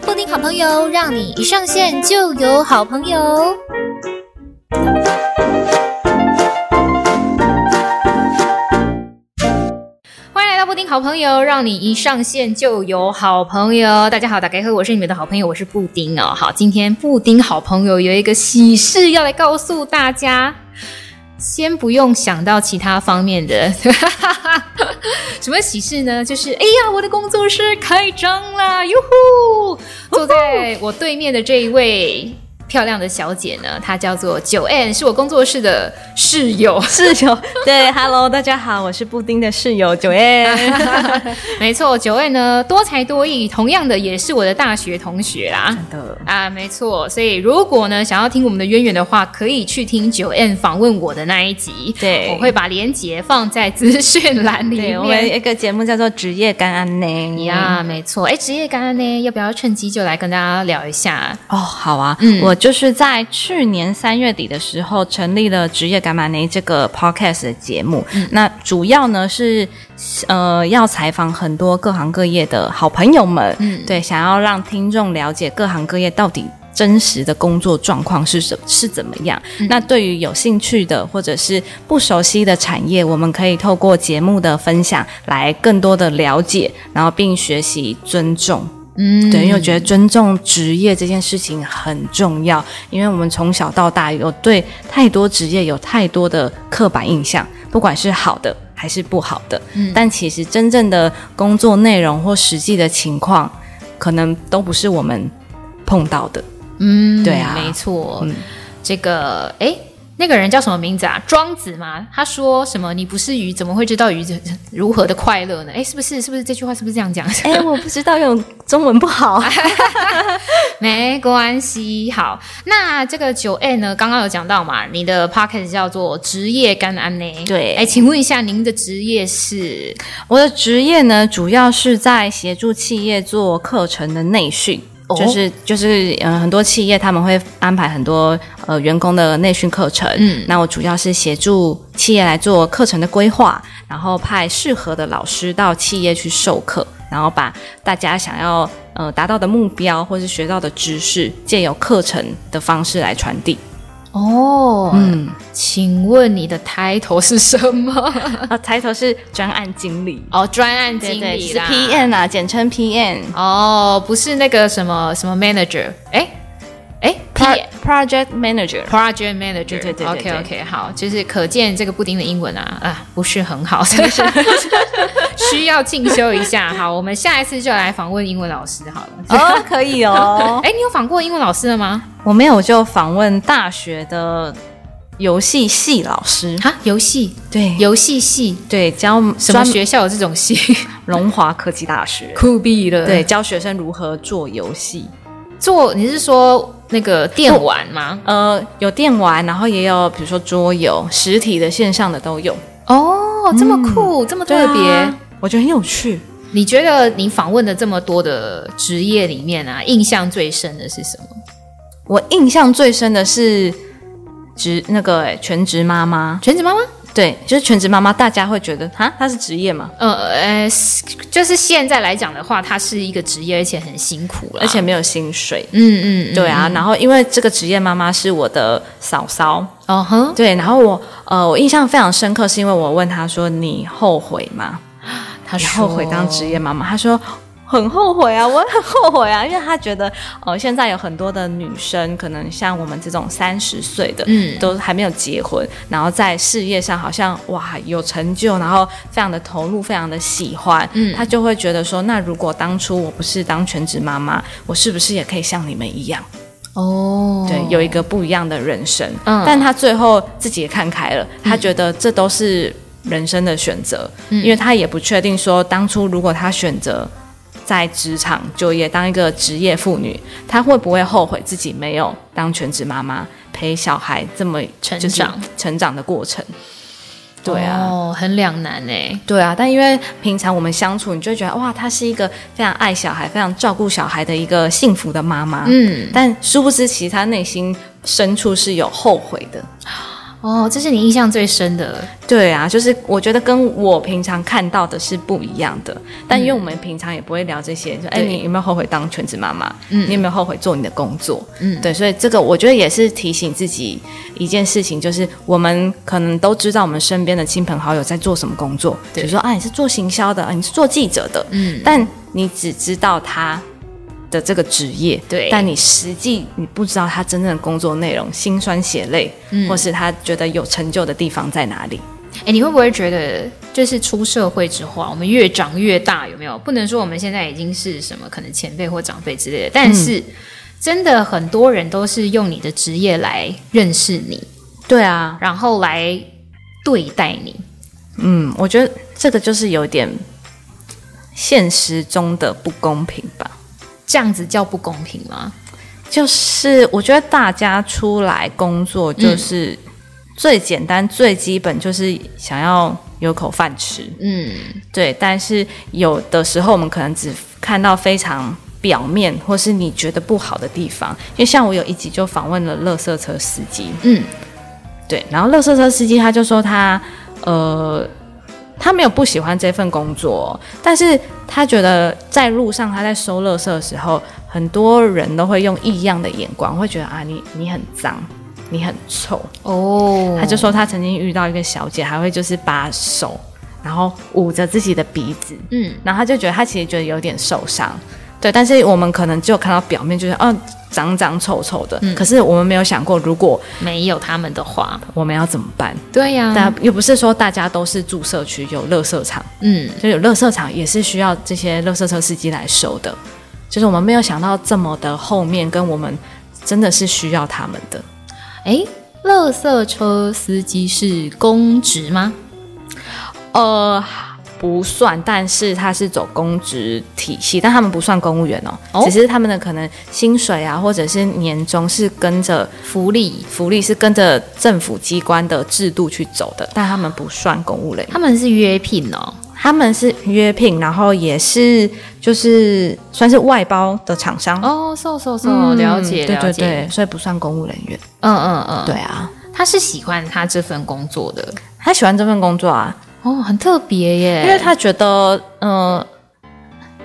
布丁好朋友，让你一上线就有好朋友。欢迎来到布丁好朋友，让你一上线就有好朋友。大家好，大家好，我是你们的好朋友，我是布丁哦。好，今天布丁好朋友有一个喜事要来告诉大家。先不用想到其他方面的，什么喜事呢？就是哎呀，我的工作室开张啦！哟呼，坐在我对面的这一位。漂亮的小姐呢，她叫做 Joanne，是我工作室的室友。室友，对，Hello，大家好，我是布丁的室友 Joanne。没错，Joanne 呢多才多艺，同样的也是我的大学同学啦。真的啊，没错。所以如果呢想要听我们的渊源的话，可以去听 Joanne 访问我的那一集。对，我会把链接放在资讯栏里面。我们一个节目叫做《职业干安呢》呀，没错。哎，职业干安呢，要不要趁机就来跟大家聊一下？哦，好啊，嗯，我。就是在去年三月底的时候，成立了《职业干嘛呢》这个 podcast 的节目。嗯、那主要呢是呃要采访很多各行各业的好朋友们，嗯，对，想要让听众了解各行各业到底真实的工作状况是什是怎么样。嗯、那对于有兴趣的或者是不熟悉的产业，我们可以透过节目的分享来更多的了解，然后并学习尊重。嗯，对，因为我觉得尊重职业这件事情很重要，因为我们从小到大有对太多职业有太多的刻板印象，不管是好的还是不好的。嗯，但其实真正的工作内容或实际的情况，可能都不是我们碰到的。嗯，对啊，没错。嗯，这个，诶。那个人叫什么名字啊？庄子吗？他说什么？你不是鱼，怎么会知道鱼如何的快乐呢？哎，是不是？是不是这句话是不是这样讲？哎，我不知道，用中文不好。没关系，好。那这个 Joanne 呢？刚刚有讲到嘛？你的 podcast 叫做职业干安呢？对。哎，请问一下，您的职业是？我的职业呢，主要是在协助企业做课程的内训。就是就是嗯，很多企业他们会安排很多呃员工的内训课程，嗯，那我主要是协助企业来做课程的规划，然后派适合的老师到企业去授课，然后把大家想要呃达到的目标或是学到的知识，借由课程的方式来传递。哦，嗯，请问你的 title 是什么？啊，title 是专案经理。哦，专案经理是 PM 啊，简称 PM。哦，不是那个什么什么 manager？哎哎，project manager，project manager。对对对，OK OK，好，就是可见这个布丁的英文啊啊不是很好，是不是？需要进修一下。好，我们下一次就来访问英文老师好了。哦，可以哦。哎，你有访过英文老师了吗？我没有，就访问大学的游戏系老师。哈，游戏对，游戏系对，教什么学校有这种系？龙华科技大学，酷毙了。对，教学生如何做游戏。做，你是说那个电玩吗？呃，有电玩，然后也有比如说桌游，实体的、线上的都有。哦，这么酷，嗯、这么特别。啊，我觉得很有趣。你觉得你访问的这么多的职业里面啊，印象最深的是什么？我印象最深的是职那个全职妈妈，全职妈妈。对，就是全职妈妈，大家会觉得哈，她是职业吗？呃呃，就是现在来讲的话，她是一个职业，而且很辛苦了，而且没有薪水。嗯嗯，嗯，对啊。然后因为这个职业妈妈是我的嫂嫂，哦哼，对。然后我呃，我印象非常深刻，是因为我问她说：“你后悔吗？”她说：“后悔当职业妈妈。”她说。很后悔啊，我很后悔啊，因为他觉得，呃，现在有很多的女生，可能像我们这种三十岁的，嗯，都还没有结婚，然后在事业上好像哇有成就，然后非常的投入，非常的喜欢，嗯，他就会觉得说，那如果当初我不是当全职妈妈，我是不是也可以像你们一样？哦，对，有一个不一样的人生。嗯，但他最后自己也看开了，他觉得这都是人生的选择，嗯，因为他也不确定说，当初如果他选择。在职场就业当一个职业妇女，她会不会后悔自己没有当全职妈妈陪小孩这么成长成长的过程？对啊，哦，很两难哎。对啊，但因为平常我们相处，你就会觉得哇，她是一个非常爱小孩、非常照顾小孩的一个幸福的妈妈。嗯，但殊不知，其实她内心深处是有后悔的。哦，这是你印象最深的？对啊，就是我觉得跟我平常看到的是不一样的。但因为我们平常也不会聊这些，就哎，你有没有后悔当全职妈妈？嗯，你有没有后悔做你的工作？嗯，对，所以这个我觉得也是提醒自己一件事情，就是我们可能都知道我们身边的亲朋好友在做什么工作，比如说啊，你是做行销的，啊，你是做记者的，嗯，但你只知道他。的这个职业，对，但你实际你不知道他真正的工作内容，辛酸血泪，嗯，或是他觉得有成就的地方在哪里？哎，你会不会觉得，就是出社会之后，啊我们越长越大，有没有？不能说我们现在已经是什么可能前辈或长辈之类的，但是、嗯、真的很多人都是用你的职业来认识你，对啊，然后来对待你。嗯，我觉得这个就是有点现实中的不公平吧。这样子叫不公平吗？就是我觉得大家出来工作，就是最简单、嗯、最基本，就是想要有口饭吃。嗯，对。但是有的时候，我们可能只看到非常表面，或是你觉得不好的地方。因为像我有一集就访问了垃圾车司机。嗯，对。然后垃圾车司机他就说他呃。他没有不喜欢这份工作，但是他觉得在路上他在收垃圾的时候，很多人都会用异样的眼光，会觉得啊，你你很脏，你很臭哦。他就说他曾经遇到一个小姐，还会就是把手然后捂着自己的鼻子，嗯，然后他就觉得他其实觉得有点受伤。对，但是我们可能只有看到表面，就是哦，脏脏臭臭的。嗯。可是我们没有想过，如果没有他们的话，我们要怎么办？对呀。但又不是说大家都是住社区有垃圾场，嗯，就有垃圾场也是需要这些垃圾车司机来收的。就是我们没有想到这么的后面，跟我们真的是需要他们的。哎，垃圾车司机是公职吗？呃。不算，但是他是走公职体系，但他们不算公务员哦，哦，只是他们的可能薪水啊，或者是年终是跟着福利，福利是跟着政府机关的制度去走的，但他们不算公务类。他们是约聘哦，他们是约聘，然后也是就是算是外包的厂商。哦，是是是，了解，对对对，所以不算公务人员。嗯嗯嗯，对啊，他是喜欢他这份工作的，他喜欢这份工作啊。哦，很特别耶，因为他觉得，呃，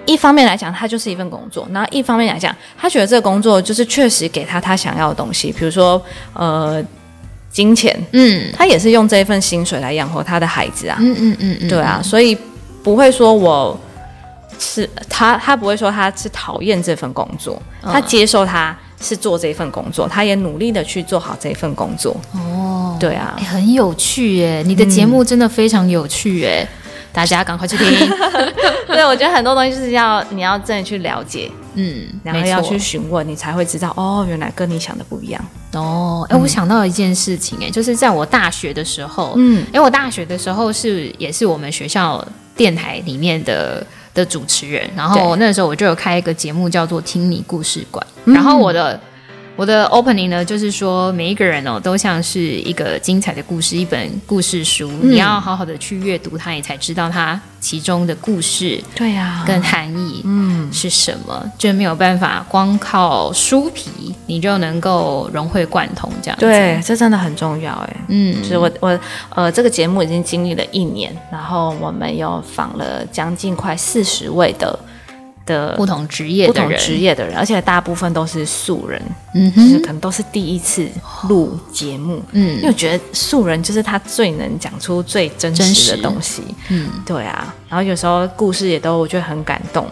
一方面来讲，他就是一份工作；然后一方面来讲，他觉得这个工作就是确实给他他想要的东西，比如说，呃，金钱，嗯，他也是用这一份薪水来养活他的孩子啊，嗯嗯嗯嗯，对啊，所以不会说我是他，他不会说他是讨厌这份工作，他接受他。是做这份工作，他也努力的去做好这份工作。哦，对啊，欸、很有趣耶！你的节目真的非常有趣耶，嗯、大家赶快去听。对，我觉得很多东西就是要你要真的去了解，嗯，然后要去询问，你才会知道哦，原来跟你想的不一样。哦，哎、欸，我想到一件事情，哎，就是在我大学的时候，嗯，因为我大学的时候是也是我们学校电台里面的。的主持人，然后那时候我就有开一个节目叫做《听你故事馆》，然后我的。我的 opening 呢，就是说每一个人哦，都像是一个精彩的故事，一本故事书，嗯、你要好好的去阅读它，你才知道它其中的故事，对呀，跟含义，嗯，是什么？嗯、就没有办法光靠书皮，你就能够融会贯通这样子。对，这真的很重要哎。嗯，就是我我呃，这个节目已经经历了一年，然后我们又访了将近快四十位的。的不同职业，不同职业的人，而且大部分都是素人，嗯哼，就是可能都是第一次录节目，嗯，因为我觉得素人就是他最能讲出最真实的东西，嗯，对啊，然后有时候故事也都我觉得很感动，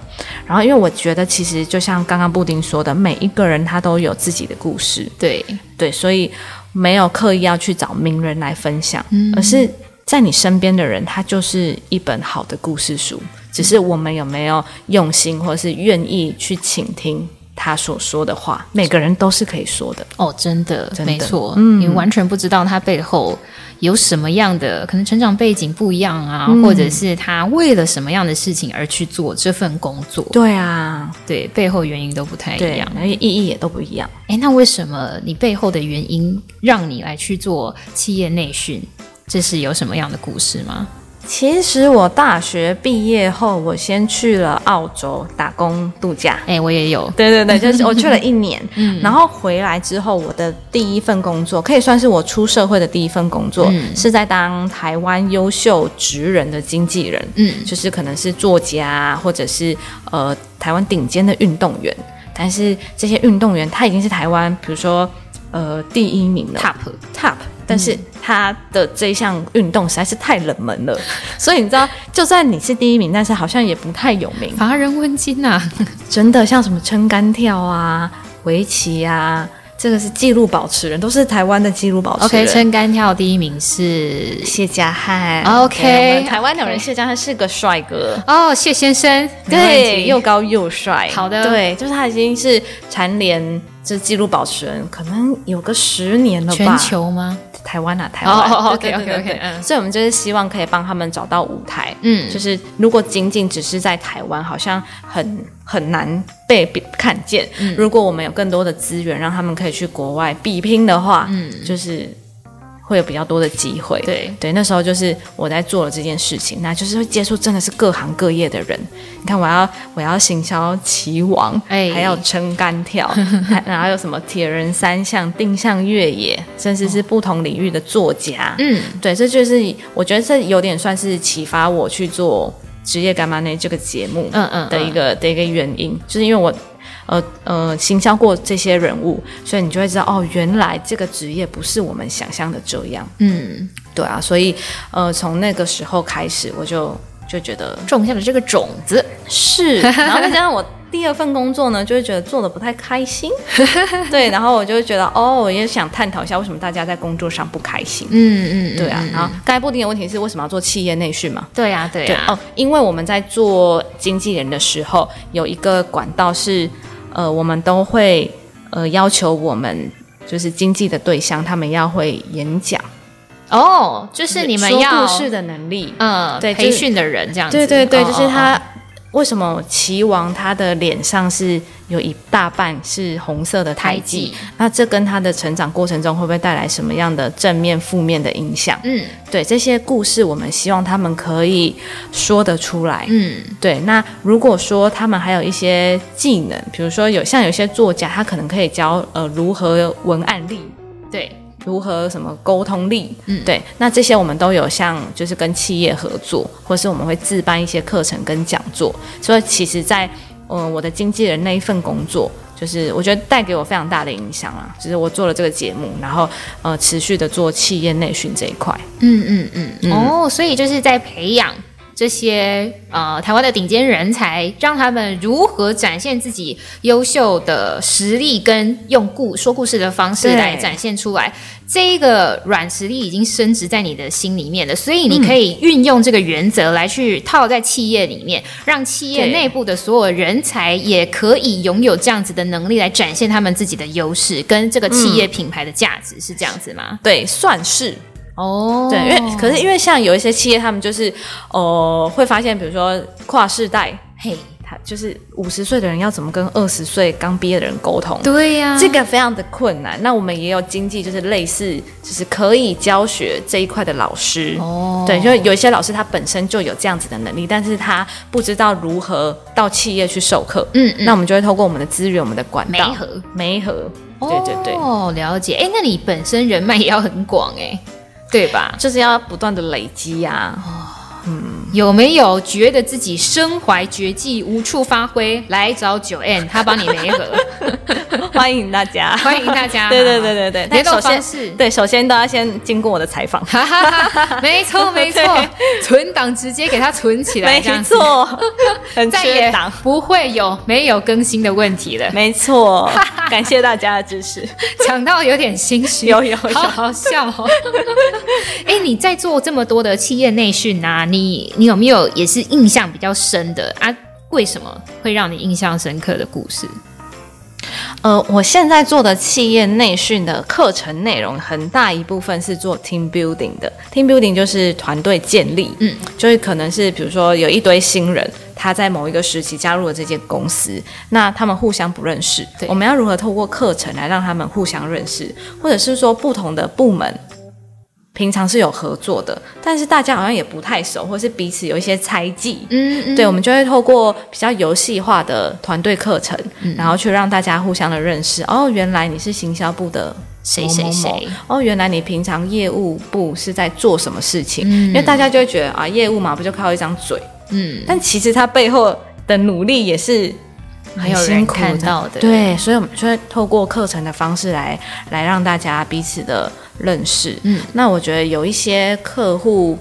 然后因为我觉得其实就像刚刚布丁说的，每一个人他都有自己的故事，对。对，所以没有刻意要去找名人来分享，嗯，而是在你身边的人，他就是一本好的故事书。只是我们有没有用心，或是愿意去倾听他所说的话？每个人都是可以说的哦，真的，真的没错，嗯，你完全不知道他背后有什么样的可能，成长背景不一样啊，嗯、或者是他为了什么样的事情而去做这份工作？对啊，对，背后原因都不太一样，而且意义也都不一样。哎，那为什么你背后的原因让你来去做企业内训？这是有什么样的故事吗？其实我大学毕业后，我先去了澳洲打工度假。哎、欸，我也有。对对对，就是我去了一年，嗯，然后回来之后，我的第一份工作可以算是我出社会的第一份工作，嗯、是在当台湾优秀职人的经纪人，嗯，就是可能是作家，或者是呃台湾顶尖的运动员，但是这些运动员他已经是台湾，比如说呃第一名了，top。Top。但是他的这一项运动实在是太冷门了，所以你知道，就算你是第一名，但是好像也不太有名。乏人问津呐，真的，像什么撑杆跳啊、围棋啊，这个是纪录保持人，都是台湾的纪录保持人。OK，撑杆跳第一名是谢家汉。OK，台湾有人谢家汉是个帅哥哦，谢先生，对，又高又帅。好的，对，就是他已经是蝉联这记录保持人，可能有个十年了吧？全球吗？台湾啊，台湾。Oh, OK OK OK，嗯，所以我们就是希望可以帮他们找到舞台。嗯，就是如果仅仅只是在台湾，好像很很难被看见。嗯，如果我们有更多的资源，让他们可以去国外比拼的话，嗯，就是。会有比较多的机会，对对，那时候就是我在做了这件事情，那就是会接触真的是各行各业的人。你看，我要我要行销棋王，哎，还要撑杆跳，还然后还有什么铁人三项、定向越野，甚至是不同领域的作家。嗯，对，这就是我觉得这有点算是启发我去做职业干妈呢这个节目，嗯嗯的一个的一个原因，就是因为我。呃呃，行销过这些人物，所以你就会知道哦，原来这个职业不是我们想象的这样。嗯，对啊，所以呃，从那个时候开始，我就就觉得种下了这个种子。是，然后再加上我第二份工作呢，就会觉得做的不太开心。对，然后我就会觉得哦，我也想探讨一下为什么大家在工作上不开心。嗯嗯，对啊。然后刚才布丁的问题是为什么要做企业内训嘛？对啊对啊。哦，因为我们在做经纪人的时候，有一个管道是。呃，我们都会呃要求我们就是经纪的对象，他们要会演讲哦，就是你们要说故事的能力，嗯，对，培训的人这样子，对对对，就是他。为什么齐王他的脸上是有一大半是红色的胎记？那这跟他的成长过程中会不会带来什么样的正面、负面的影响？嗯，对，这些故事我们希望他们可以说得出来。嗯，对。那如果说他们还有一些技能，比如说有像有些作家，他可能可以教呃如何文案力，对。如何什么沟通力？嗯，对，那这些我们都有像就是跟企业合作，或是我们会自办一些课程跟讲座。所以其实在，在呃我的经纪人那一份工作，就是我觉得带给我非常大的影响啊。就是我做了这个节目，然后呃持续的做企业内训这一块。嗯嗯嗯。嗯哦，所以就是在培养。这些呃，台湾的顶尖人才，让他们如何展现自己优秀的实力，跟用故说故事的方式来展现出来。对这个软实力已经升值在你的心里面了，所以你可以运用这个原则来去套在企业里面，让企业内部的所有人才也可以拥有这样子的能力来展现他们自己的优势跟这个企业品牌的价值，嗯、是这样子吗？对，算是。哦，对，因为可是因为像有一些企业，他们就是，呃，会发现，比如说跨世代，嘿，他就是五十岁的人要怎么跟二十岁刚毕业的人沟通？对呀、啊，这个非常的困难。那我们也有经济，就是类似，就是可以教学这一块的老师。哦，对，就有一些老师他本身就有这样子的能力，但是他不知道如何到企业去授课。嗯，嗯，那我们就会透过我们的资源，我们的管道，媒合，媒合。对对对，哦，了解。哎，那你本身人脉也要很广哎。对吧？就是要不断的累积呀、嗯，有没有觉得自己身怀绝技无处发挥，来找 Joanne，他帮你媒合？欢迎大家，欢迎大家。对对对对对，联络方式，对，首先都要先经过我的采访。没错没错，存档直接给他存起来，这样子，再也不会有没有更新的问题了。没错，感谢大家的支持。讲到有点心虚，有有，好好笑哦。哎，你在做这么多的企业内训啊，你你有没有也是印象比较深的啊？为什么会让你印象深刻的故事？呃，我现在做的企业内训的课程内容，很大一部分是做 team building 的。team building 就是团队建立，嗯，就是可能是比如说有一堆新人，他在某一个时期加入了这间公司，那他们互相不认识，对我们要如何透过课程来让他们互相认识，或者是说不同的部门。平常是有合作的，但是大家好像也不太熟，或是彼此有一些猜忌。嗯，嗯，对，我们就会透过比较游戏化的团队课程，嗯、然后去让大家互相的认识。哦，原来你是行销部的谁谁谁。哦，原来你平常业务部是在做什么事情？嗯、因为大家就会觉得啊，业务嘛，不就靠一张嘴？嗯，但其实他背后的努力也是很辛苦对，所以我们就会透过课程的方式来来让大家彼此的。认识，嗯，那我觉得有一些客户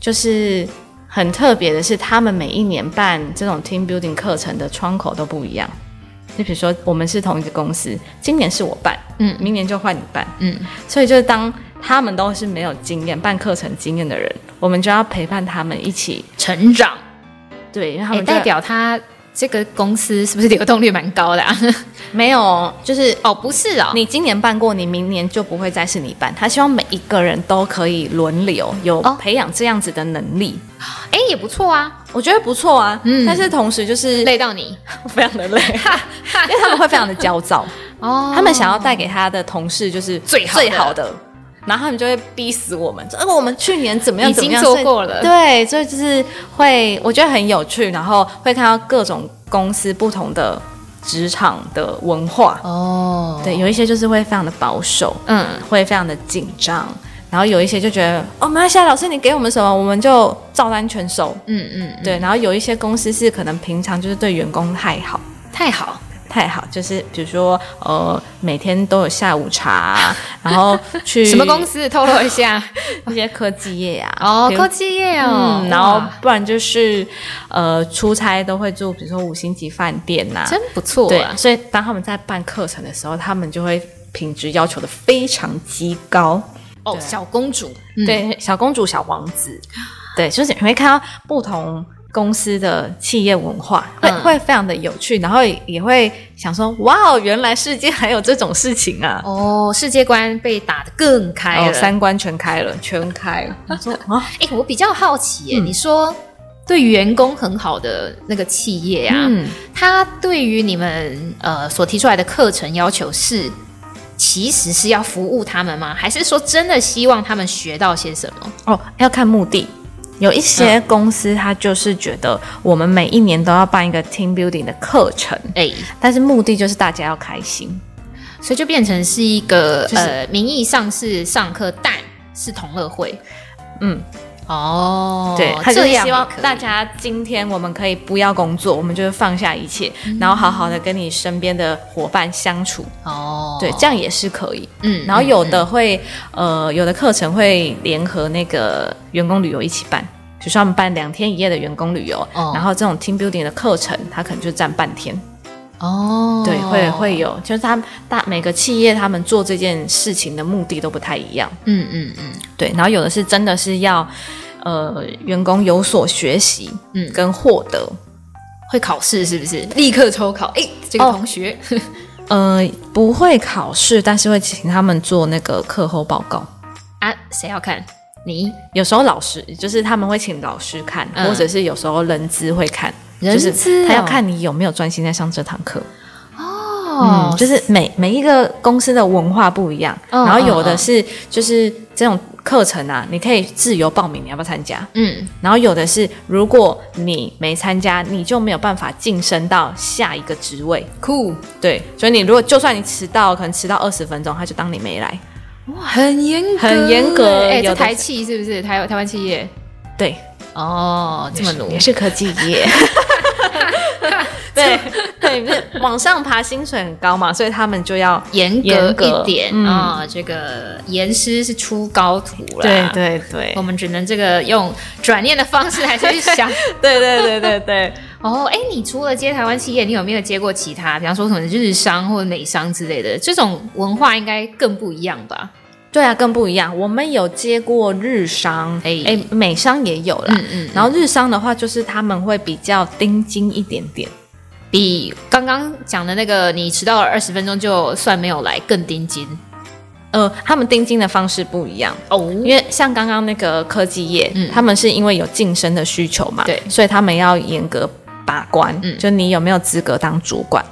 就是很特别的是，他们每一年办这种 team building 课程的窗口都不一样。就比如说，我们是同一个公司，今年是我办，嗯，明年就换你办，嗯，所以就是当他们都是没有经验办课程经验的人，我们就要陪伴他们一起成长，对，因为他们代表他。这个公司是不是流动率蛮高的啊？没有，就是哦，不是哦，你今年办过，你明年就不会再是你办。他希望每一个人都可以轮流有培养这样子的能力。哎、哦，也不错啊，我觉得不错啊。嗯，但是同时就是累到你，非常的累，因为他们会非常的焦躁哦。他们想要带给他的同事就是最好最好的。然后他们就会逼死我们，而我们去年怎么样怎么样，已经做过了，对，所以就是会，我觉得很有趣，然后会看到各种公司不同的职场的文化哦，对，有一些就是会非常的保守，嗯，会非常的紧张，然后有一些就觉得哦，没关系，老师你给我们什么，我们就照单全收，嗯嗯，对，然后有一些公司是可能平常就是对员工太好，太好。太好，就是比如说，呃，每天都有下午茶，然后去 什么公司？透露一下，一些科技业啊，哦，科技业哦，嗯、然后不然就是，呃，出差都会住，比如说五星级饭店呐、啊，真不错、啊。对，所以当他们在办课程的时候，他们就会品质要求的非常极高。哦，小公主，对，嗯、小公主、小王子，对，就是你会看到不同。公司的企业文化会、嗯、会非常的有趣，然后也会想说，哇，原来世界还有这种事情啊！哦，世界观被打得更开了，哦、三观全开了，全开了。我说啊，哎、欸，我比较好奇耶，嗯、你说对员工很好的那个企业啊，嗯，他对于你们呃所提出来的课程要求是，其实是要服务他们吗？还是说真的希望他们学到些什么？哦，要看目的。有一些公司，他就是觉得我们每一年都要办一个 team building 的课程，哎、欸，但是目的就是大家要开心，所以就变成是一个、就是、呃，名义上是上课，但是同乐会，嗯。哦，对，他就是希望大家今天我们可以不要工作，我们就是放下一切，嗯、然后好好的跟你身边的伙伴相处。哦，对，这样也是可以。嗯，然后有的会，嗯、呃，有的课程会联合那个员工旅游一起办，比如说他们办两天一夜的员工旅游，哦、然后这种 team building 的课程，他可能就占半天。哦，对，会会有，就是他大每个企业他们做这件事情的目的都不太一样。嗯嗯嗯，对，然后有的是真的是要，呃，员工有所学习，嗯，跟获得，会考试是不是？立刻抽考？哎，这个同学，哦、呃，不会考试，但是会请他们做那个课后报告。啊，谁要看？你？有时候老师就是他们会请老师看，嗯、或者是有时候人资会看。人资、哦、就是他要看你有没有专心在上这堂课哦、嗯，就是每每一个公司的文化不一样，哦、然后有的是就是这种课程啊，你可以自由报名，你要不要参加？嗯，然后有的是如果你没参加，你就没有办法晋升到下一个职位。酷，对，所以你如果就算你迟到，可能迟到二十分钟，他就当你没来。哇，很严格，很严格。哎，这台企是不是台台湾企业？对，哦，这么努，也是科技业。对对，不是往上爬，薪水很高嘛，所以他们就要严格一点啊、嗯哦。这个严师是出高徒了，对对对，我们只能这个用转念的方式来去想。对对对对对。哦，哎，你除了接台湾企业，你有没有接过其他？比方说什么日商或者美商之类的？这种文化应该更不一样吧？对啊，更不一样。我们有接过日商，哎哎，美商也有啦。嗯嗯。然后日商的话，就是他们会比较盯紧一点点，比刚刚讲的那个你迟到了二十分钟就算没有来更盯紧。呃，他们盯金的方式不一样哦，因为像刚刚那个科技业，嗯，他们是因为有晋升的需求嘛，对，所以他们要严格把关，嗯，就你有没有资格当主管。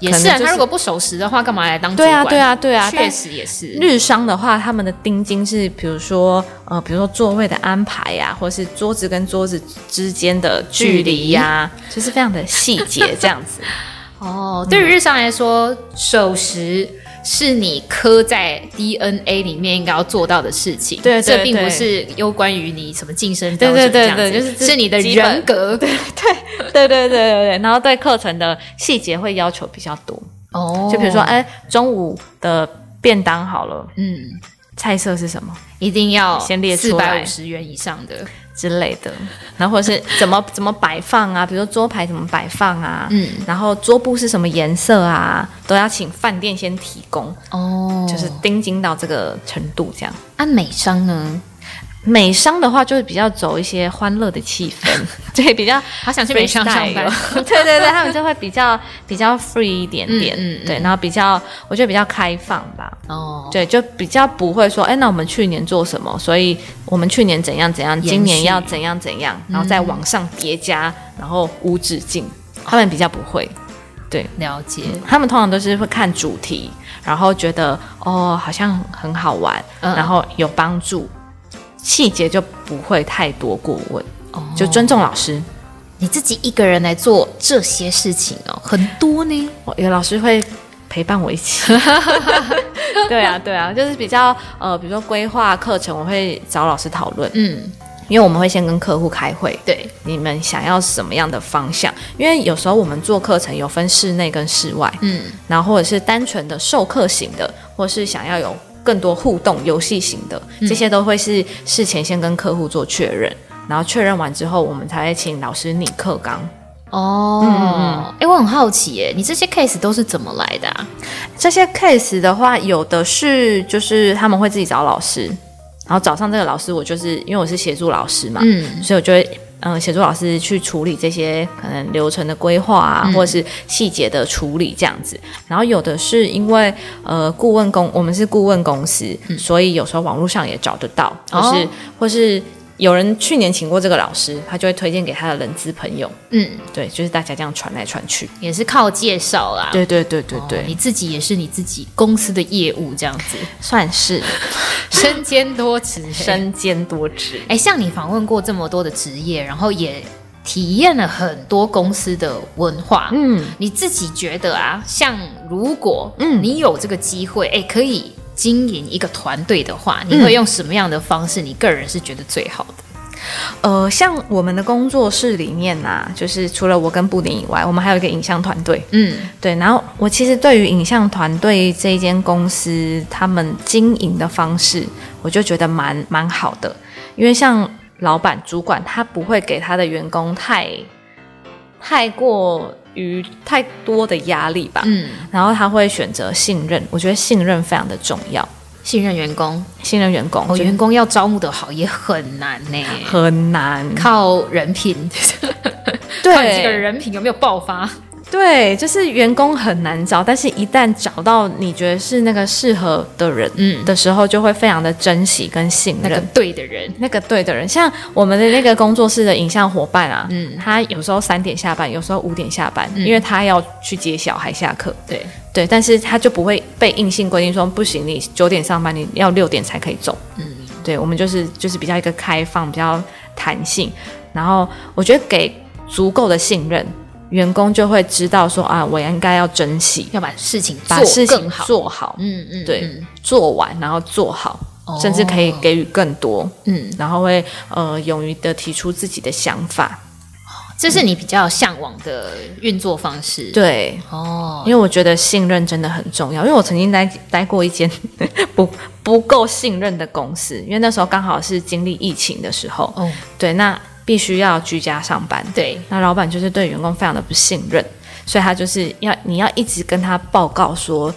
也是啊，他如果不守时的话，干嘛来当主管？对啊，对啊，对啊，确实也是。日商的话，他们的钉金是，比如说呃，比如说座位的安排呀、啊，或是桌子跟桌子之间的距离呀、啊，就是非常的细节这样子。哦，对于日商来说，守时。是你刻在 DNA 里面应该要做到的事情，对，这并不是有关于你什么晋升标准，这样子，就是是你的人格，对对对对对对对。然后对课程的细节会要求比较多。哦，就比如说，哎，中午的便当好了，嗯，菜色是什么？一定要先列四百五十元以上的。之类的，然后或者是怎么怎么摆放啊，比如说桌牌怎么摆放啊，嗯，然后桌布是什么颜色啊，都要请饭店先提供哦，就是盯紧到这个程度这样。按、啊、美商呢？美商的话，就是比较走一些欢乐的气氛，对，比较好想去美商上班。对对对，他们就会比较比较 free 一点点，嗯，嗯对，然后比较我觉得比较开放吧。哦，对，就比较不会说，哎，那我们去年做什么？所以我们去年怎样怎样，今年要怎样怎样，然后再往上叠加，嗯、然后无止境。他们比较不会，对，了解。他们通常都是会看主题，然后觉得哦，好像很好玩，嗯、然后有帮助。细节就不会太多过问，哦，就尊重老师。你自己一个人来做这些事情哦，很多呢。有老师会陪伴我一起。对啊，对啊，就是比较呃，比如说规划课程，我会找老师讨论。嗯，因为我们会先跟客户开会，对，你们想要什么样的方向？因为有时候我们做课程有分室内跟室外，嗯，然后或者是单纯的授课型的，或是想要有。更多互动游戏型的，这些都会是事前先跟客户做确认，然后确认完之后，我们才会请老师拟课纲。哦，哎、嗯欸，我很好奇，哎，你这些 case 都是怎么来的啊？这些 case 的话，有的是就是他们会自己找老师，然后找上这个老师，我就是因为我是协助老师嘛，嗯，所以我就会。嗯，协助老师去处理这些可能流程的规划啊，嗯、或者是细节的处理这样子。然后有的是因为呃顾问公，我们是顾问公司，嗯、所以有时候网络上也找得到，或是、哦、或是。有人去年请过这个老师，他就会推荐给他的人资朋友。嗯，对，就是大家这样传来传去，也是靠介绍啦。对对对对对，哦，你自己也是你自己公司的业务这样子，算是 身兼多职，身兼多职。哎，像你访问过这么多的职业，然后也体验了很多公司的文化。嗯，你自己觉得啊，像如果嗯你有这个机会，哎，可以。经营一个团队的话，你会用什么样的方式？你个人是觉得最好的？呃，像我们的工作室里面呐、啊，就是除了我跟布丁以外，我们还有一个影像团队。嗯，对。然后我其实对于影像团队这一间公司，他们经营的方式，我就觉得蛮蛮好的。因为像老板、主管，他不会给他的员工太太过。于太多的压力吧，嗯，然后他会选择信任，我觉得信任非常的重要，信任员工，信任员工，哦，员工要招募的好也很难呢，很难，靠人品，对，这个人品有没有爆发？对，就是员工很难找，但是一旦找到你觉得是那个适合的人，嗯的时候，就会非常的珍惜跟信任那个对的人，那个对的人。像我们的那个工作室的影像伙伴啊，嗯，他有时候三点下班，有时候五点下班，嗯、因为他要去接小孩下课。对对，但是他就不会被硬性规定说不行，你九点上班，你要六点才可以走。嗯，对，我们就是就是比较一个开放，比较弹性，然后我觉得给足够的信任。员工就会知道说啊，我应该要珍惜，要把事情把事情做好，嗯嗯，对，嗯、做完然后做好，哦、甚至可以给予更多，嗯，然后会呃勇于的提出自己的想法，这是你比较向往的运作方式，对，哦，因为我觉得信任真的很重要，因为我曾经待待过一间 不不够信任的公司，因为那时候刚好是经历疫情的时候，哦，对，那。必须要居家上班，对，那老板就是对员工非常的不信任，所以他就是要你要一直跟他报告说，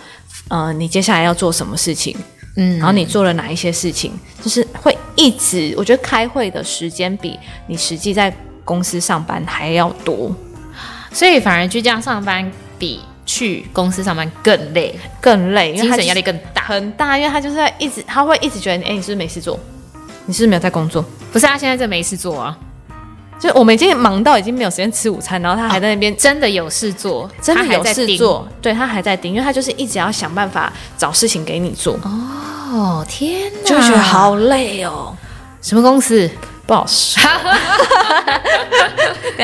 呃，你接下来要做什么事情，嗯，然后你做了哪一些事情，就是会一直，我觉得开会的时间比你实际在公司上班还要多，所以反而居家上班比去公司上班更累，更累，因为精神压力更大，很大，因为他就是在一直，他会一直觉得，哎，你是不是没事做？你是不是没有在工作？不是，他现在这没事做啊。就我们已经忙到已经没有时间吃午餐，然后他还在那边、哦、真的有事做，真的有事做，对他还在盯，因为他就是一直要想办法找事情给你做。哦，天哪，就觉得好累哦。什么公司？不好说。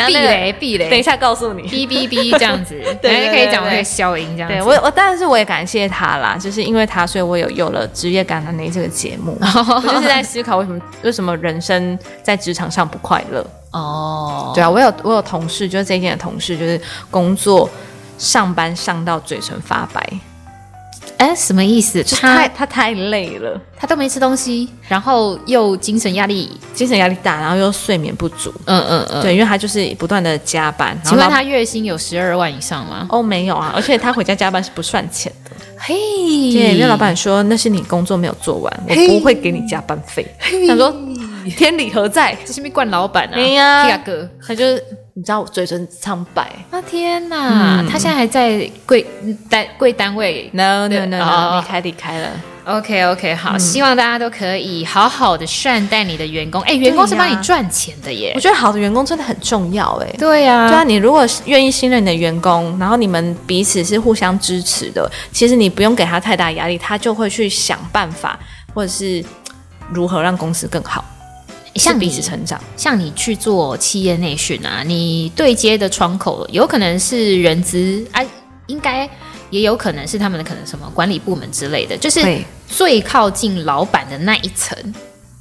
避雷，避雷。等一下告诉你，哔哔哔这样子，对，可以讲我可以消音这样子。对我，我但是我也感谢他啦，就是因为他，所以我有有了职业感恩这个节目。我就是在思考为什么为什么人生在职场上不快乐哦。对啊，我有我有同事，就是这一间的同事，就是工作上班上到嘴唇发白。哎，什么意思？他他太累了，他都没吃东西，然后又精神压力，精神压力大，然后又睡眠不足。嗯嗯嗯，对，因为他就是不断的加班。请问他月薪有十二万以上吗？哦，没有啊，而且他回家加班是不算钱的。嘿，对，因为老板说那是你工作没有做完，我不会给你加班费。他说天理何在？这是不是惯老板啊？哎呀，哥，他就是。你知道我嘴唇苍白啊！天哪，他现在还在贵单贵单位？No No No，离开离开了。OK OK，好，希望大家都可以好好的善待你的员工。哎，员工是帮你赚钱的耶。我觉得好的员工真的很重要哎。对呀，对啊，你如果愿意信任你的员工，然后你们彼此是互相支持的，其实你不用给他太大压力，他就会去想办法，或者是如何让公司更好。像彼此成长，像你去做企业内训啊，你对接的窗口有可能是人资啊，应该也有可能是他们的可能什么管理部门之类的，就是最靠近老板的那一层，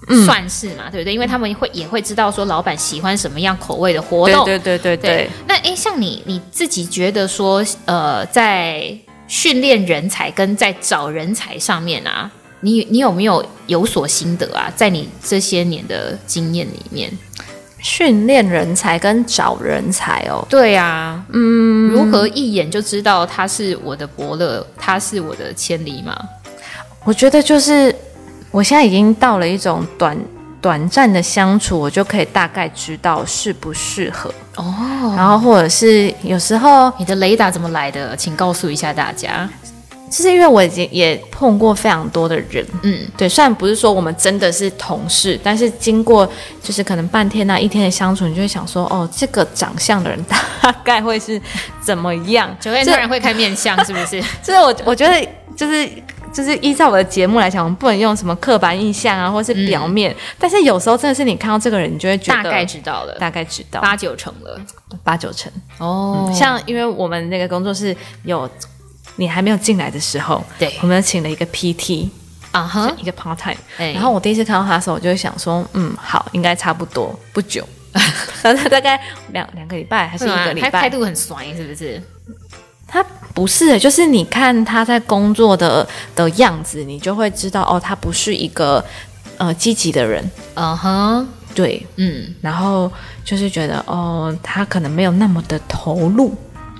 对算是嘛，对不对？因为他们会也会知道说老板喜欢什么样口味的活动，对对对对对。对那诶，像你你自己觉得说，呃，在训练人才跟在找人才上面啊。你你有没有有所心得啊？在你这些年的经验里面，训练人才跟找人才哦，对啊，嗯，如何一眼就知道他是我的伯乐，他是我的千里马？我觉得就是我现在已经到了一种短短暂的相处，我就可以大概知道适不适合哦。然后或者是有时候你的雷达怎么来的？请告诉一下大家。就是因为我已经也碰过非常多的人，嗯，对，虽然不是说我们真的是同事，但是经过就是可能半天啊一天的相处，你就会想说，哦，这个长相的人大概会是怎么样？就会突然会看面相，是不是？就是我我觉得就是就是依照我的节目来讲，我们不能用什么刻板印象啊，或是表面，嗯、但是有时候真的是你看到这个人，你就会觉得大概知道了，大概知道八九成了，八九成哦、嗯。像因为我们那个工作室有。你还没有进来的时候，对，我们请了一个 PT，啊哈，一个 part time。然后我第一次看到他的时候，我就会想说，嗯，好，应该差不多不久，然后他大概两两个礼拜还是一个礼拜，他态度很酸，是不是？他不是，就是你看他在工作的的样子，你就会知道哦，他不是一个呃积极的人。嗯哼，对，嗯，然后就是觉得哦，他可能没有那么的投入。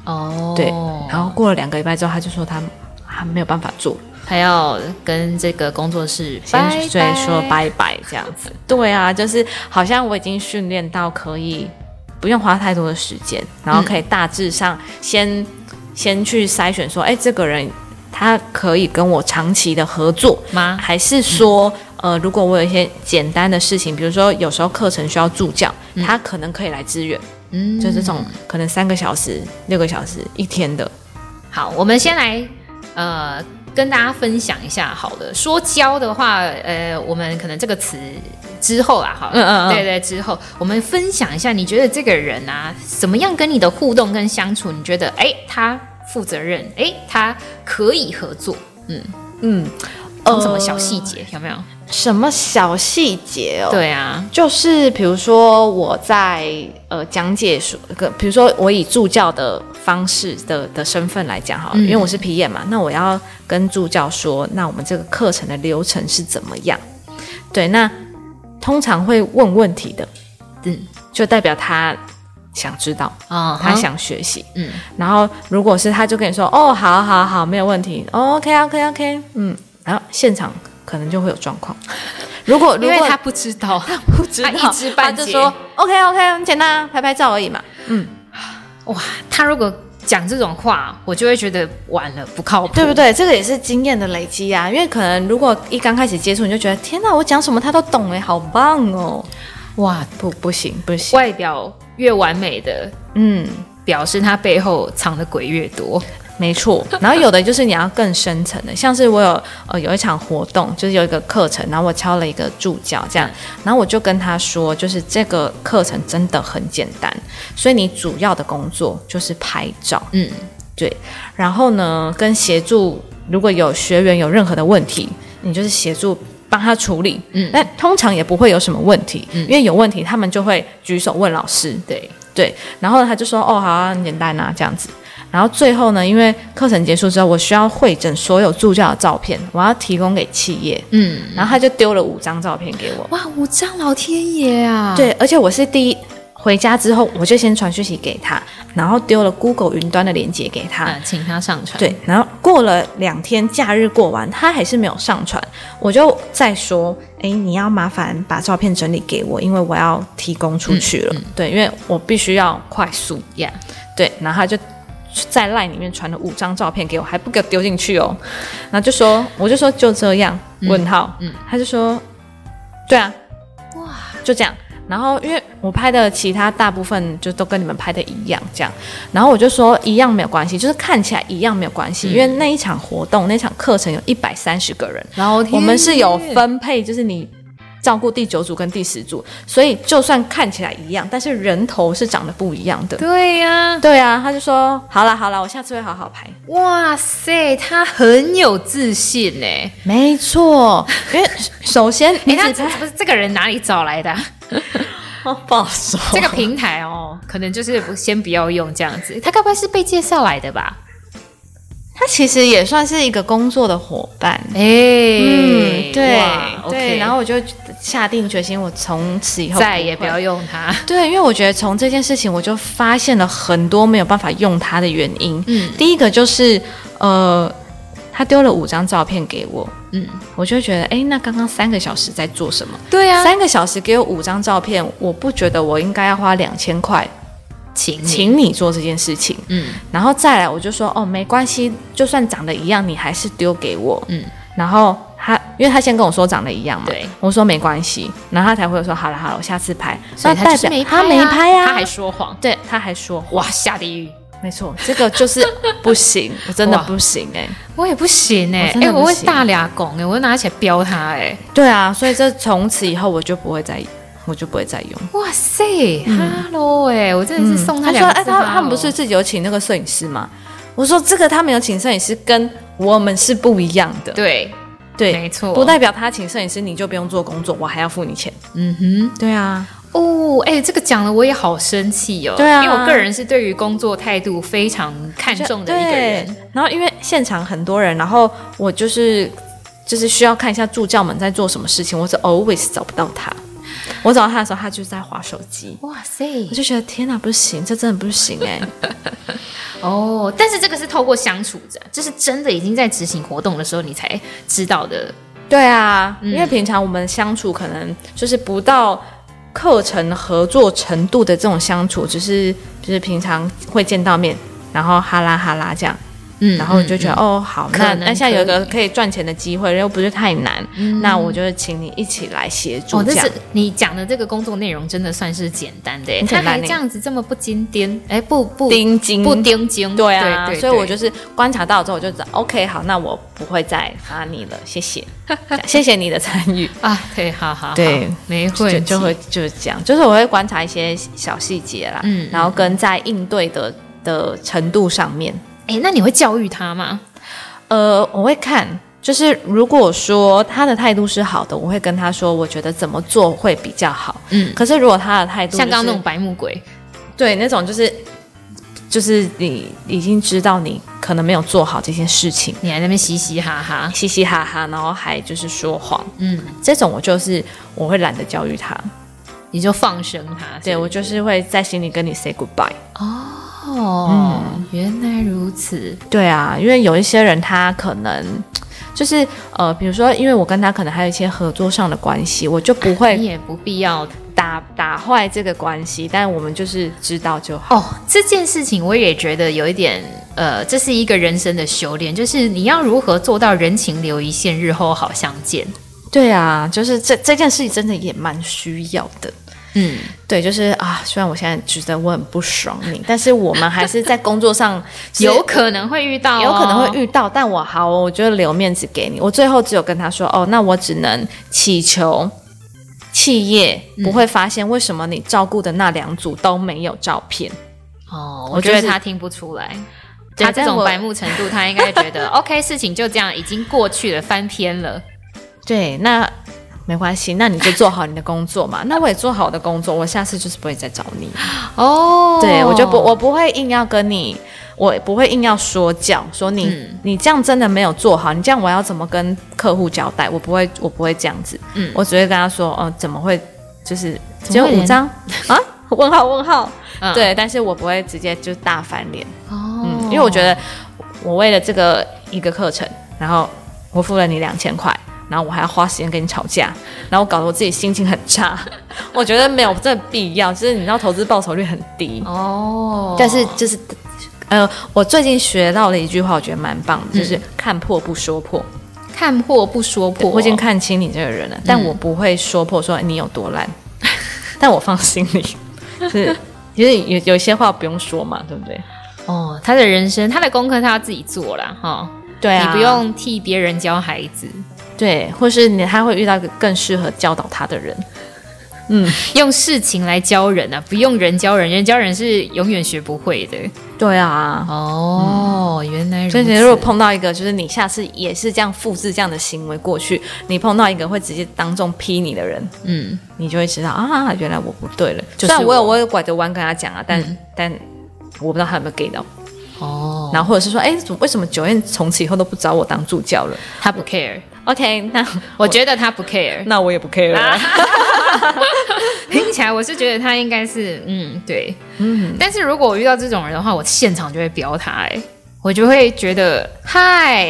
哦，oh, 对，然后过了两个礼拜之后，他就说他还没有办法做，他要跟这个工作室先说拜拜这样子。对啊，就是好像我已经训练到可以不用花太多的时间，然后可以大致上先、嗯、先去筛选说，哎，这个人他可以跟我长期的合作吗？还是说，嗯、呃，如果我有一些简单的事情，比如说有时候课程需要助教，嗯、他可能可以来支援。嗯，就这种可能三个小时、六个小时一天的。好，我们先来呃跟大家分享一下。好了，说教的话，呃，我们可能这个词之后啦，好，嗯嗯嗯，对对，之后我们分享一下，你觉得这个人啊，怎么样跟你的互动跟相处？你觉得，哎，他负责任，哎，他可以合作，嗯嗯，有什么小细节有没有？什么小细节哦？对啊，就是比如说我在呃讲解说个，比如说我以助教的方式的的身份来讲哈，嗯、因为我是皮演嘛，那我要跟助教说，那我们这个课程的流程是怎么样？对，那通常会问问题的，嗯，就代表他想知道啊，哦、他想学习，嗯，然后如果是他就跟你说，哦，好好好，没有问题，哦，OK OK OK，嗯，然后现场。可能就会有状况。如果如果他不知道，他不知道，他一知半解，他就说 OK OK，很简单，拍拍照而已嘛。嗯，哇，他如果讲这种话，我就会觉得完了，不靠谱，对不对？这个也是经验的累积啊。因为可能如果一刚开始接触，你就觉得天哪，我讲什么他都懂哎，好棒哦。哇，不不行不行，外表越完美的，嗯，表示他背后藏的鬼越多。没错，然后有的就是你要更深层的，像是我有呃有一场活动，就是有一个课程，然后我敲了一个助教这样，然后我就跟他说，就是这个课程真的很简单，所以你主要的工作就是拍照，嗯，对，然后呢跟协助，如果有学员有任何的问题，你就是协助帮他处理，嗯，但通常也不会有什么问题，嗯，因为有问题他们就会举手问老师，对。对，然后他就说哦好啊，很简单啊这样子。然后最后呢，因为课程结束之后，我需要会诊所有助教的照片，我要提供给企业。嗯，然后他就丢了五张照片给我。哇，五张，老天爷啊！对，而且我是第一回家之后，我就先传讯息给他，然后丢了 Google 云端的链接给他，嗯，请他上传。对，然后过了两天，假日过完，他还是没有上传，我就再说，哎，你要麻烦把照片整理给我，因为我要提供出去了。嗯嗯、对，因为我必须要快速呀。Yeah. 对，然后他就。在 LINE 里面传了五张照片给我，还不给我丢进去哦。然后就说，我就说就这样？嗯、问号。嗯，他就说，对啊，哇，就这样。然后因为我拍的其他大部分就都跟你们拍的一样，这样。然后我就说一样没有关系，就是看起来一样没有关系，嗯、因为那一场活动那场课程有一百三十个人，然后我们是有分配，就是你。照顾第九组跟第十组，所以就算看起来一样，但是人头是长得不一样的。对呀、啊，对啊，他就说好了好了，我下次会好好拍。哇塞，他很有自信呢。没错，因为首先，哎，他这不是这个人哪里找来的？不 好说。这个平台哦，可能就是先不要用这样子。他该不会是被介绍来的吧？他其实也算是一个工作的伙伴，哎、欸，嗯，对对，然后我就下定决心，我从此以后再也不要用它。对，因为我觉得从这件事情，我就发现了很多没有办法用它的原因。嗯，第一个就是，呃，他丢了五张照片给我，嗯，我就觉得，哎，那刚刚三个小时在做什么？对啊，三个小时给我五张照片，我不觉得我应该要花两千块。请请你做这件事情，嗯，然后再来我就说哦，没关系，就算长得一样，你还是丢给我，嗯，然后他因为他先跟我说长得一样嘛，对，我说没关系，然后他才会说好了好了，我下次拍，所以他就是他没拍啊，他还说谎，对，他还说哇下地狱，没错，这个就是 不行，我真的不行哎，我也不行哎，哎，我会大俩拱哎，我会拿起来飙他哎，对啊，所以这从此以后我就不会再。我就不会再用。哇塞，哈喽哎，我真的是送他两个。他说，哎，他他们不是自己有请那个摄影师吗？我说这个他没有请摄影师，跟我们是不一样的。对对，没错，不代表他请摄影师你就不用做工作，我还要付你钱。嗯哼，对啊。哦，哎，这个讲了我也好生气哦。对啊，因为我个人是对于工作态度非常看重的一个人。然后因为现场很多人，然后我就是就是需要看一下助教们在做什么事情，我是 always 找不到他。我找到他的时候，他就在划手机。哇塞！我就觉得天哪，不行，这真的不行哎。哦，但是这个是透过相处着，就是真的已经在执行活动的时候，你才知道的。对啊，嗯、因为平常我们相处可能就是不到课程合作程度的这种相处，只是就是平常会见到面，然后哈拉哈拉这样。嗯，然后就觉得、嗯、哦，好，那那现在有一个可以赚钱的机会，又不是太难，嗯、那我就请你一起来协助。哦，这是你讲的这个工作内容，真的算是简单的，他还这样子这么不精钉，哎，不不钉精，不钉精，对啊，对对对，所以我就是观察到之后，我就知道，OK，好，那我不会再哈你了，谢谢，谢谢你的参与。啊，对，好好，对，没会就会就是这样，就是我会观察一些小细节啦，嗯，然后跟在应对的的程度上面。哎，那你会教育他吗？呃，我会看，就是如果说他的态度是好的，我会跟他说，我觉得怎么做会比较好。嗯，可是如果他的态度、就是、像刚刚那种白目鬼，对，那种就是就是你已经知道你可能没有做好这件事情，你还在那边嘻嘻哈哈，嘻嘻哈哈，然后还就是说谎，嗯，这种我就是我会懒得教育他，你就放生他，对，我就是会在心里跟你 say goodbye。哦。哦，嗯、原来如此。对啊，因为有一些人他可能就是呃，比如说，因为我跟他可能还有一些合作上的关系，我就不会，你也不必要打打坏这个关系。但我们就是知道就好。哦，这件事情我也觉得有一点呃，这是一个人生的修炼，就是你要如何做到人情留一线，日后好相见。对啊，就是这这件事情真的也蛮需要的。嗯，对，就是啊，虽然我现在觉得我很不爽你，但是我们还是在工作上 有可能会遇到，有可能会遇到。但我好，我就留面子给你。我最后只有跟他说，哦，那我只能祈求企业不会发现为什么你照顾的那两组都没有照片。哦，我觉得他听不出来。他这种白目程度，他应该觉得 OK，事情就这样已经过去了，翻篇了。对，那没关系，那你就做好你的工作嘛。那我也做好我的工作，我下次就是不会再找你。哦，对，我就不，我不会硬要跟你，我不会硬要说教，说你、嗯、你这样真的没有做好，你这样我要怎么跟客户交代？我不会，我不会这样子。嗯，我只会跟他说，哦、呃，怎么会？就是只有五张啊？问号问号。嗯、对，但是我不会直接就大翻脸。哦。因为我觉得，我为了这个一个课程，然后我付了你两千块，然后我还要花时间跟你吵架，然后我搞得我自己心情很差。我觉得没有这必要，就是你知道投资报酬率很低哦。但是就是，呃，我最近学到了一句话，我觉得蛮棒的，就是看破不说破，看破不说破。我已经看清你这个人了，但我不会说破说你有多烂，但我放心里，就是其实有有些话不用说嘛，对不对？哦，他的人生，他的功课他要自己做啦。哈。对啊，你不用替别人教孩子，对，或是你他会遇到一个更适合教导他的人。嗯，用事情来教人啊，不用人教人，人教人是永远学不会的。对啊，哦，嗯、原来如此。所以你如果碰到一个，就是你下次也是这样复制这样的行为过去，你碰到一个会直接当众批你的人，嗯，你就会知道啊，原来我不对了。虽然我有我有拐着弯跟他讲啊，但、嗯、但。我不知道他有没有 get 到哦，然后或者是说，哎，为什么九燕从此以后都不找我当助教了？他不 care。OK，那我觉得他不 care，那我也不 care 了。听起来我是觉得他应该是，嗯，对，嗯。但是如果我遇到这种人的话，我现场就会飙他，哎，我就会觉得，嗨，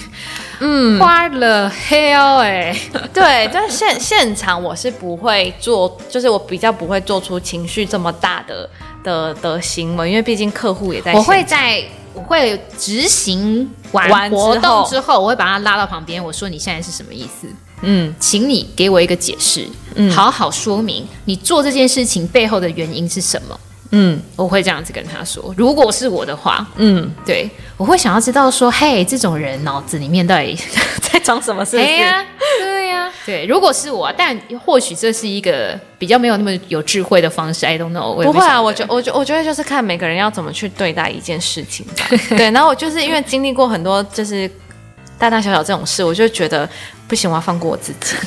嗯，What the hell，哎，对，但现现场我是不会做，就是我比较不会做出情绪这么大的。的的行为，因为毕竟客户也在。我会在我会执行完活动之后，我会把他拉到旁边，我说：“你现在是什么意思？嗯，请你给我一个解释，嗯，好好说明你做这件事情背后的原因是什么。”嗯，我会这样子跟他说。如果是我的话，嗯，对，我会想要知道说：“嘿，这种人脑子里面到底 在装什么？”对呀，对呀，对。如果是我，但或许这是一个比较没有那么有智慧的方式。I don't know。不会啊，我觉我觉我觉得就是看每个人要怎么去对待一件事情吧。对，然后我就是因为经历过很多就是大大小小这种事，我就觉得不行，我要放过我自己。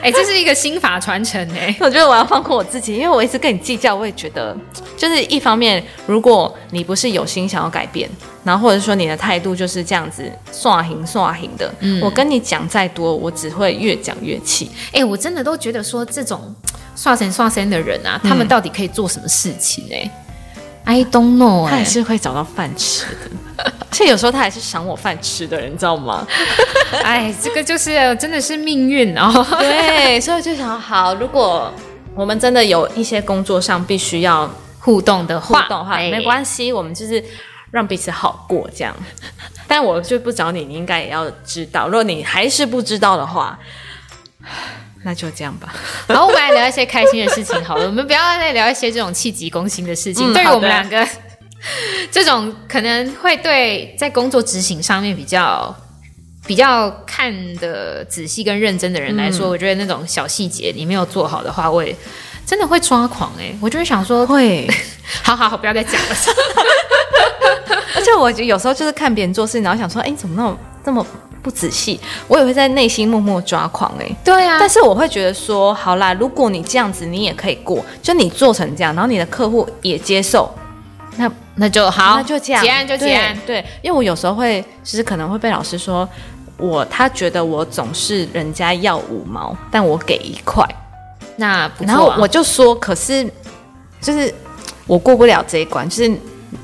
哎、欸，这是一个心法传承哎！我觉得我要放过我自己，因为我一直跟你计较，我也觉得，就是一方面，如果你不是有心想要改变，然后或者说你的态度就是这样子刷行刷行的，嗯，我跟你讲再多，我只会越讲越气。哎、欸，我真的都觉得说这种 刷神刷神的人啊，他们到底可以做什么事情呢？I don't know，他也是会找到饭吃的，而且有时候他还是赏我饭吃的人，你知道吗？哎，这个就是真的是命运哦。对，所以我就想，好，如果我们真的有一些工作上必须要互动的话，互动的话，没关系，我们就是让彼此好过这样。但我就不找你，你应该也要知道。如果你还是不知道的话。那就这样吧。然后我们来聊一些开心的事情好了，我们不要再聊一些这种气急攻心的事情。嗯、对于我们两个，这种可能会对在工作执行上面比较比较看的仔细跟认真的人来说，嗯、我觉得那种小细节你没有做好的话，我也真的会抓狂哎、欸！我就会想说，会，好好好，不要再讲了。而且我有时候就是看别人做事，然后想说，哎，怎么那么这么。不仔细，我也会在内心默默抓狂哎、欸。对啊，但是我会觉得说，好啦，如果你这样子，你也可以过，就你做成这样，然后你的客户也接受，那那就好，那就这样，结案就结案。对，因为我有时候会，其实可能会被老师说我，他觉得我总是人家要五毛，但我给一块，那然后我就说，可是就是我过不了这一关，就是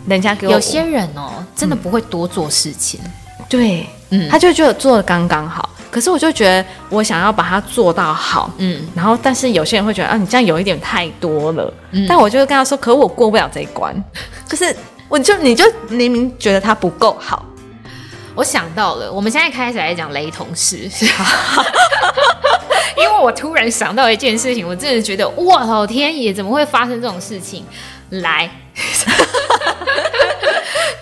人家给我有些人哦，真的不会多做事情，嗯、对。嗯，他就觉得做的刚刚好，可是我就觉得我想要把它做到好，嗯，然后但是有些人会觉得啊，你这样有一点太多了，嗯，但我就跟他说，可我过不了这一关，就是我就你就明明觉得它不够好，我想到了，我们现在开始来讲雷同事，因为为我突然想到一件事情，我真的觉得哇，老天爷，怎么会发生这种事情？来，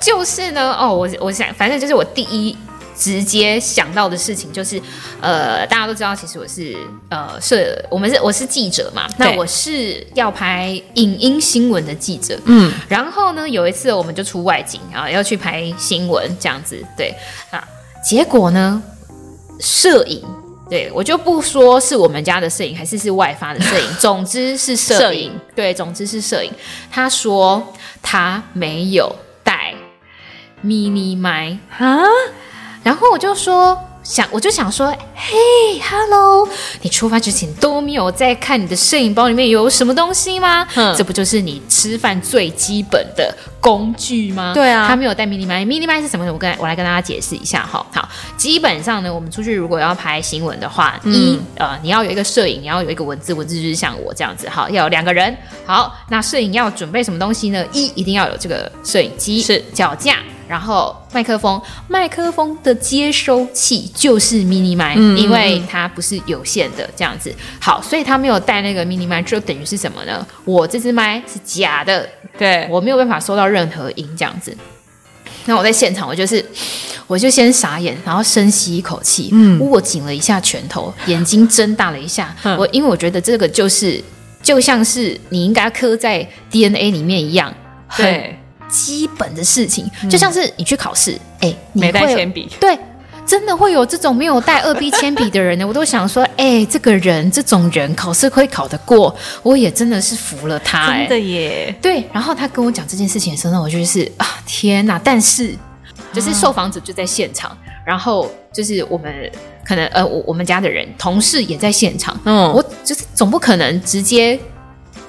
就是呢，哦，我我想，反正就是我第一。直接想到的事情就是，呃，大家都知道，其实我是呃，是，我们是我是记者嘛，那我是要拍影音新闻的记者，嗯，然后呢，有一次我们就出外景啊，要去拍新闻这样子，对。啊，结果呢，摄影，对我就不说是我们家的摄影还是是外发的摄影，总之是摄影，对，总之是摄影，他说他没有带 mini mic 啊。然后我就说想，我就想说，嘿，Hello，你出发之前都没有在看你的摄影包里面有什么东西吗？嗯，这不就是你吃饭最基本的工具吗？对啊，他没有带 mini mic，mini mic 是什么？我跟我来跟大家解释一下哈。好，基本上呢，我们出去如果要拍新闻的话，嗯、一呃，你要有一个摄影，你要有一个文字，文字就是像我这样子，好，要有两个人。好，那摄影要准备什么东西呢？一一定要有这个摄影机，是脚架。然后麦克风，麦克风的接收器就是 mini 嗯，因为它不是有线的这样子。好，所以他没有带那个 mini mic，就等于是什么呢？我这支麦是假的，对，我没有办法收到任何音这样子。那我在现场，我就是，我就先傻眼，然后深吸一口气，嗯，握紧了一下拳头，眼睛睁大了一下。嗯，我因为我觉得这个就是，就像是你应该刻在 DNA 里面一样，对。基本的事情，就像是你去考试，哎、没带铅笔，对，真的会有这种没有带二 B 铅笔的人呢。我都想说，哎，这个人，这种人考试会考得过，我也真的是服了他，真的耶。对，然后他跟我讲这件事情的时候，我就是啊，天哪！但是就是受访者就在现场，然后就是我们可能呃，我我们家的人同事也在现场，嗯，我就是总不可能直接。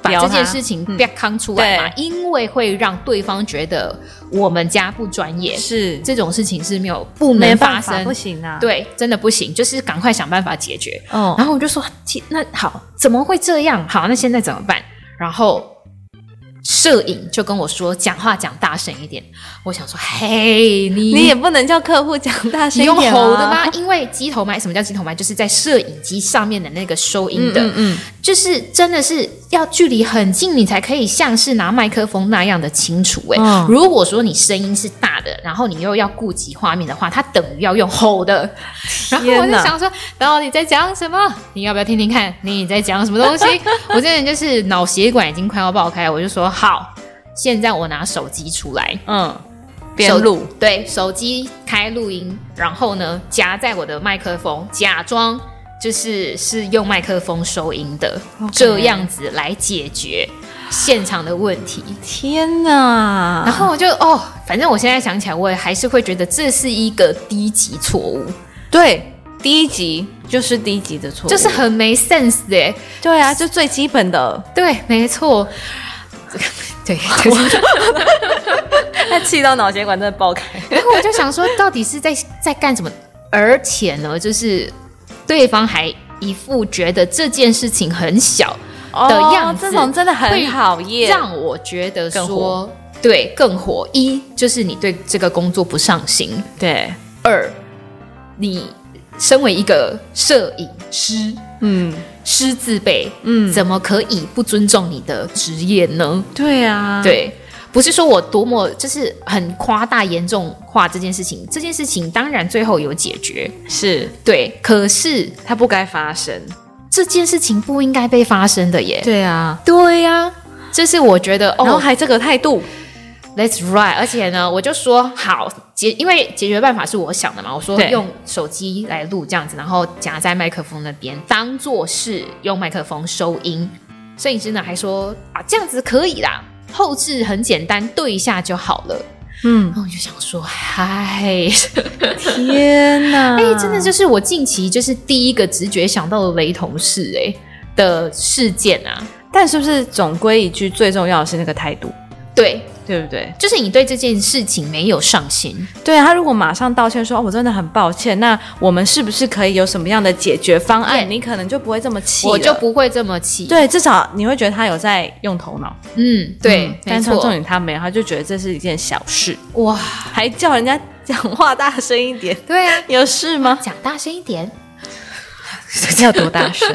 把这件事情别扛出来嘛，因为会让对方觉得我们家不专业。是这种事情是没有不能发生，不行啊。对，真的不行，就是赶快想办法解决。哦，然后我就说，那好，怎么会这样？好，那现在怎么办？然后。摄影就跟我说，讲话讲大声一点。我想说，嘿，你你也不能叫客户讲大声一点，用吼的吗？因为机头麦，什么叫机头麦？就是在摄影机上面的那个收音的，嗯，嗯，嗯，就是真的是要距离很近，你才可以像是拿麦克风那样的清楚，欸。哎，哦，如果说你声音是大的，然后你又要顾及画面的话，它等于要用吼的。然后我就想说，到底在讲什么？你要不要听听看？你在讲什么东西？我这人就是脑血管已经快要爆开，我就说。好，现在我拿手机出来，嗯，边录，对，手机开录音，然后呢夹在我的麦克风，假装就是是用麦克风收音的.这样子来解决现场的问题。天哪！然后我就哦，反正我现在想起来，我也还是会觉得这是一个低级错误。对，低级就是低级的错误，就是很没 sense 的。对啊，就最基本的，对，没错。对，他 气到脑血管真的爆开。然后我就想说，到底是在在干什么？而且呢，就是对方还一副觉得这件事情很小的样子，这种真的很讨厌，让我觉得说，对，更火。一就是你对这个工作不上心，对；二，你身为一个摄影师，嗯。师字辈，嗯，怎么可以不尊重你的职业呢？对啊，对，不是说我多么就是很夸大严重化这件事情，这件事情当然最后有解决，是对，可是它不该发生，这件事情不应该被发生的耶。对啊，对呀，这是我觉得，哦，然后还这个态度。Let's right，而且呢，我就说好解，因为解决办法是我想的嘛。我说用手机来录这样子，然后夹在麦克风那边，当做是用麦克风收音。摄影师呢还说啊，这样子可以啦，后置很简单，对一下就好了。嗯，然后我就想说，嗨，天哪，哎，真的就是我近期就是第一个直觉想到的雷同事哎的事件啊。但是不是总归一句，最重要的是那个态度？对。对不对？就是你对这件事情没有上心。对啊，他如果马上道歉说：“哦，我真的很抱歉。”那我们是不是可以有什么样的解决方案？你可能就不会这么气，我就不会这么气。对，至少你会觉得他有在用头脑。嗯，对，嗯、但是重点他没有，他就觉得这是一件小事。哇，还叫人家讲话大声一点。对啊，有事吗？讲大声一点。要多大声？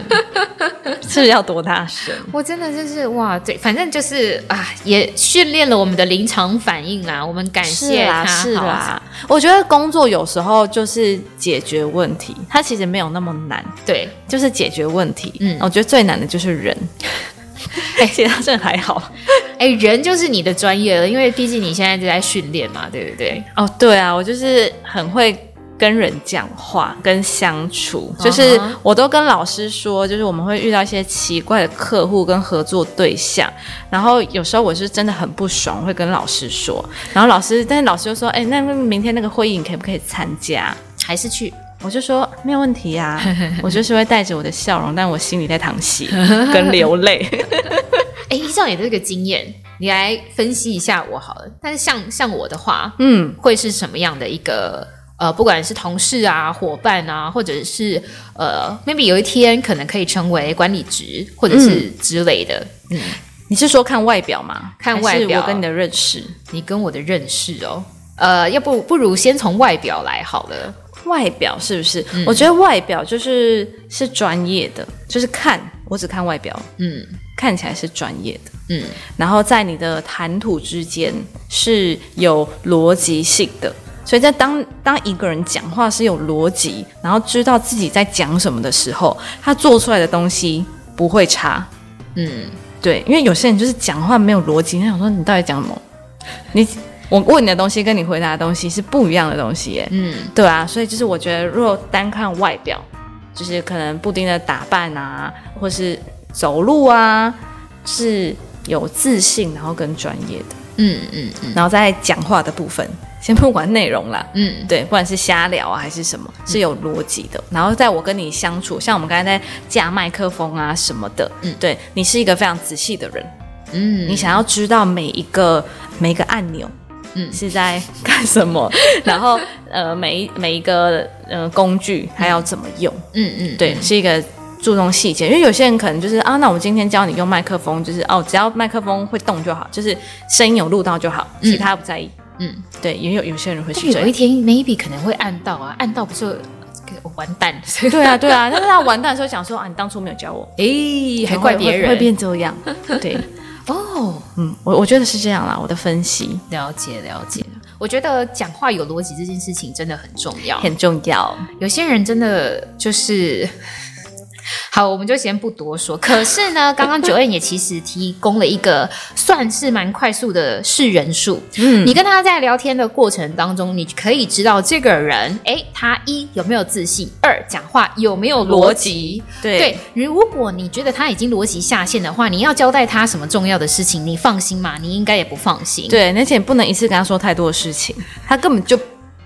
是要多大声？我真的就是哇，对，反正就是啊，也训练了我们的临场反应啦。我们感谢他，是啦。我觉得工作有时候就是解决问题，它其实没有那么难。对，就是解决问题。嗯，我觉得最难的就是人。哎，其他真的还好。哎，人就是你的专业了，因为毕竟你现在就在训练嘛，对不对？哦，对啊，我就是很会。跟人讲话、跟相处，就是我都跟老师说，就是我们会遇到一些奇怪的客户跟合作对象，然后有时候我是真的很不爽，会跟老师说，然后老师，但是老师就说，哎，那明天那个会议你可不可以参加？还是去？我就说没有问题呀，我就是会带着我的笑容，但我心里在淌血 跟流泪。哎，依照你的这个经验，你来分析一下我好了。但是像像我的话，嗯，会是什么样的一个？呃，不管是同事啊、伙伴啊，或者是呃，maybe 有一天可能可以成为管理职，或者是之类的。嗯，你是说看外表吗？看外表，我跟你的认识，你跟我的认识哦。呃，要不不如先从外表来好了。外表是不是？嗯，我觉得外表就是是专业的，就是看我只看外表，嗯，看起来是专业的，嗯，然后在你的谈吐之间是有逻辑性的。所以在当当一个人讲话是有逻辑，然后知道自己在讲什么的时候，他做出来的东西不会差。嗯，对，因为有些人就是讲话没有逻辑，他想说你到底讲什么？你我问你的东西跟你回答的东西是不一样的东西耶。嗯，对啊，所以就是我觉得，如果单看外表，就是可能布丁的打扮啊，或是走路啊，是有自信，然后更专业的。嗯嗯嗯，然后在讲话的部分。先不管内容啦，嗯，对，不管是瞎聊啊还是什么，是有逻辑的。然后在我跟你相处，像我们刚才在架麦克风啊什么的，嗯，对，你是一个非常仔细的人，嗯，你想要知道每一个每一个按钮，嗯，是在干什么，然后呃，每一每一个呃工具还要怎么用，嗯嗯，对，是一个注重细节，因为有些人可能就是啊，那我今天教你用麦克风，就是哦，只要麦克风会动就好，就是声音有录到就好，其他不在意。嗯，对，也有有些人会去。有一天，maybe 可能会按到啊，按到不是完蛋。对啊，对啊，但是他完蛋的时候想说啊，你当初没有教我，诶，还怪别人，会变这样。对，哦，嗯，我我觉得是这样啦，我的分析。了解了解，我觉得讲话有逻辑这件事情真的很重要，很重要。有些人真的就是。好，我们就先不多说。可是呢，刚刚 Joanne 也其实提供了一个算是蛮快速的是人数。嗯，你跟他在聊天的过程当中，你可以知道这个人，诶，他一有没有自信，二讲话有没有逻辑。对对，如果你觉得他已经逻辑下线的话，你要交代他什么重要的事情，你放心吗？你应该也不放心。对，而且不能一次跟他说太多的事情，他根本就。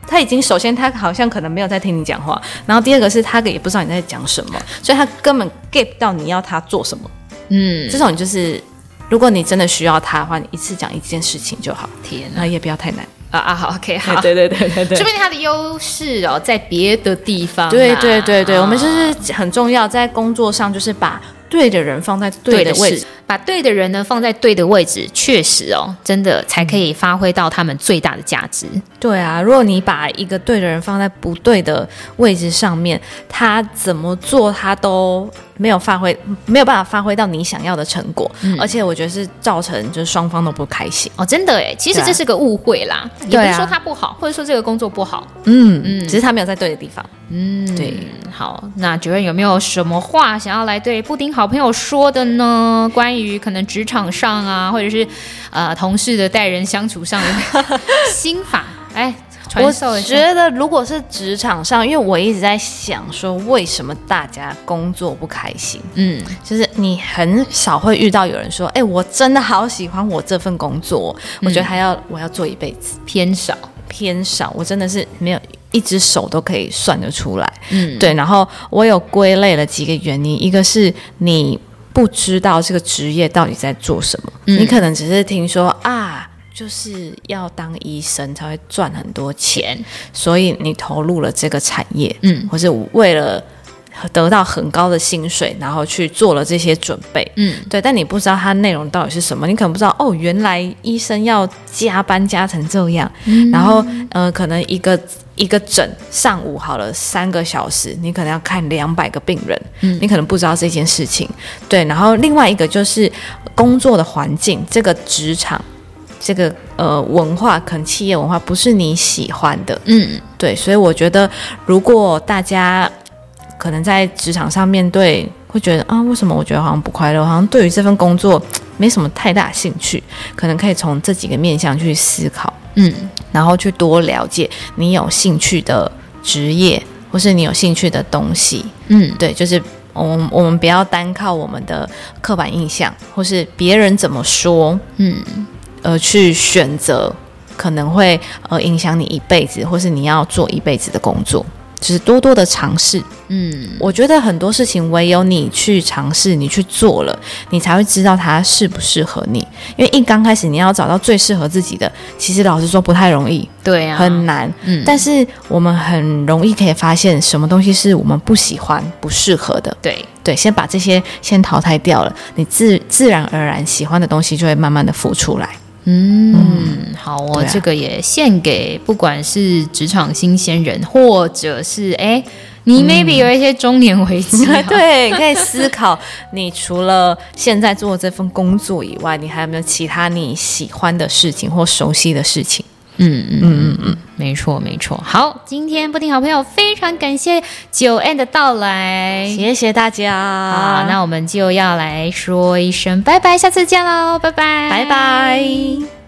他已经首先他好像可能没有在听你讲话，然后第二个是他也不知道你在讲什么，所以他根本 get 不到你要他做什么。嗯，这种就是如果你真的需要他的话，你一次讲一件事情就好。天哪，然后也不要太难啊啊好 OK 好，对对对对对，说明他的优势哦在别的地方。对对对对，我们就是很重要，在工作上就是把对的人放在对的位置。把对的人呢放在对的位置，确实哦，真的才可以发挥到他们最大的价值。对啊，如果你把一个对的人放在不对的位置上面，他怎么做他都没有发挥，没有办法发挥到你想要的成果。嗯，而且我觉得是造成就是双方都不开心哦。真的哎，其实这是个误会啦，也不是说他不好，或者说这个工作不好。嗯嗯，只是他没有在对的地方。嗯，对。好，那 Joanne 有没有什么话想要来对布丁好朋友说的呢？关于于可能职场上啊，或者是呃同事的待人相处上的 心法，哎，传授一下。我觉得如果是职场上，因为我一直在想说，为什么大家工作不开心？嗯，就是你很少会遇到有人说，哎，我真的好喜欢我这份工作，嗯、我觉得还要我要做一辈子，偏少偏少，我真的是没有一只手都可以算得出来。嗯，对。然后我有归类了几个原因，一个是你。不知道这个职业到底在做什么，嗯、你可能只是听说啊，就是要当医生才会赚很多钱，所以你投入了这个产业，嗯，或是为了得到很高的薪水，然后去做了这些准备，嗯，对，但你不知道它内容到底是什么，你可能不知道哦，原来医生要加班加成这样，嗯、然后呃，可能一个一个诊上午好了三个小时，你可能要看两百个病人，嗯，你可能不知道这件事情。对，然后另外一个就是工作的环境，这个职场，这个呃文化，可能企业文化不是你喜欢的，嗯，对，所以我觉得如果大家可能在职场上面对，会觉得啊，为什么我觉得好像不快乐，好像对于这份工作没什么太大兴趣，可能可以从这几个面向去思考。嗯，然后去多了解你有兴趣的职业，或是你有兴趣的东西。嗯，对，就是我们我们不要单靠我们的刻板印象，或是别人怎么说，嗯，而去选择可能会呃影响你一辈子，或是你要做一辈子的工作。就是多多的尝试，嗯，我觉得很多事情唯有你去尝试，你去做了，你才会知道它适不适合你。因为一刚开始你要找到最适合自己的，其实老实说不太容易，对啊，很难。嗯，但是我们很容易可以发现什么东西是我们不喜欢、不适合的。对对，先把这些先淘汰掉了，你自自然而然喜欢的东西就会慢慢的浮出来。嗯，嗯，好，我、啊、这个也献给不管是职场新鲜人，或者是哎，你 maybe 有一些中年危机，嗯、对，可以思考，你除了现在做这份工作以外，你还有没有其他你喜欢的事情或熟悉的事情？嗯嗯嗯嗯，没错没错。好，今天布丁好朋友非常感谢 Joanne 的到来，谢谢大家。好，那我们就要来说一声拜拜，下次见喽，拜拜，拜拜。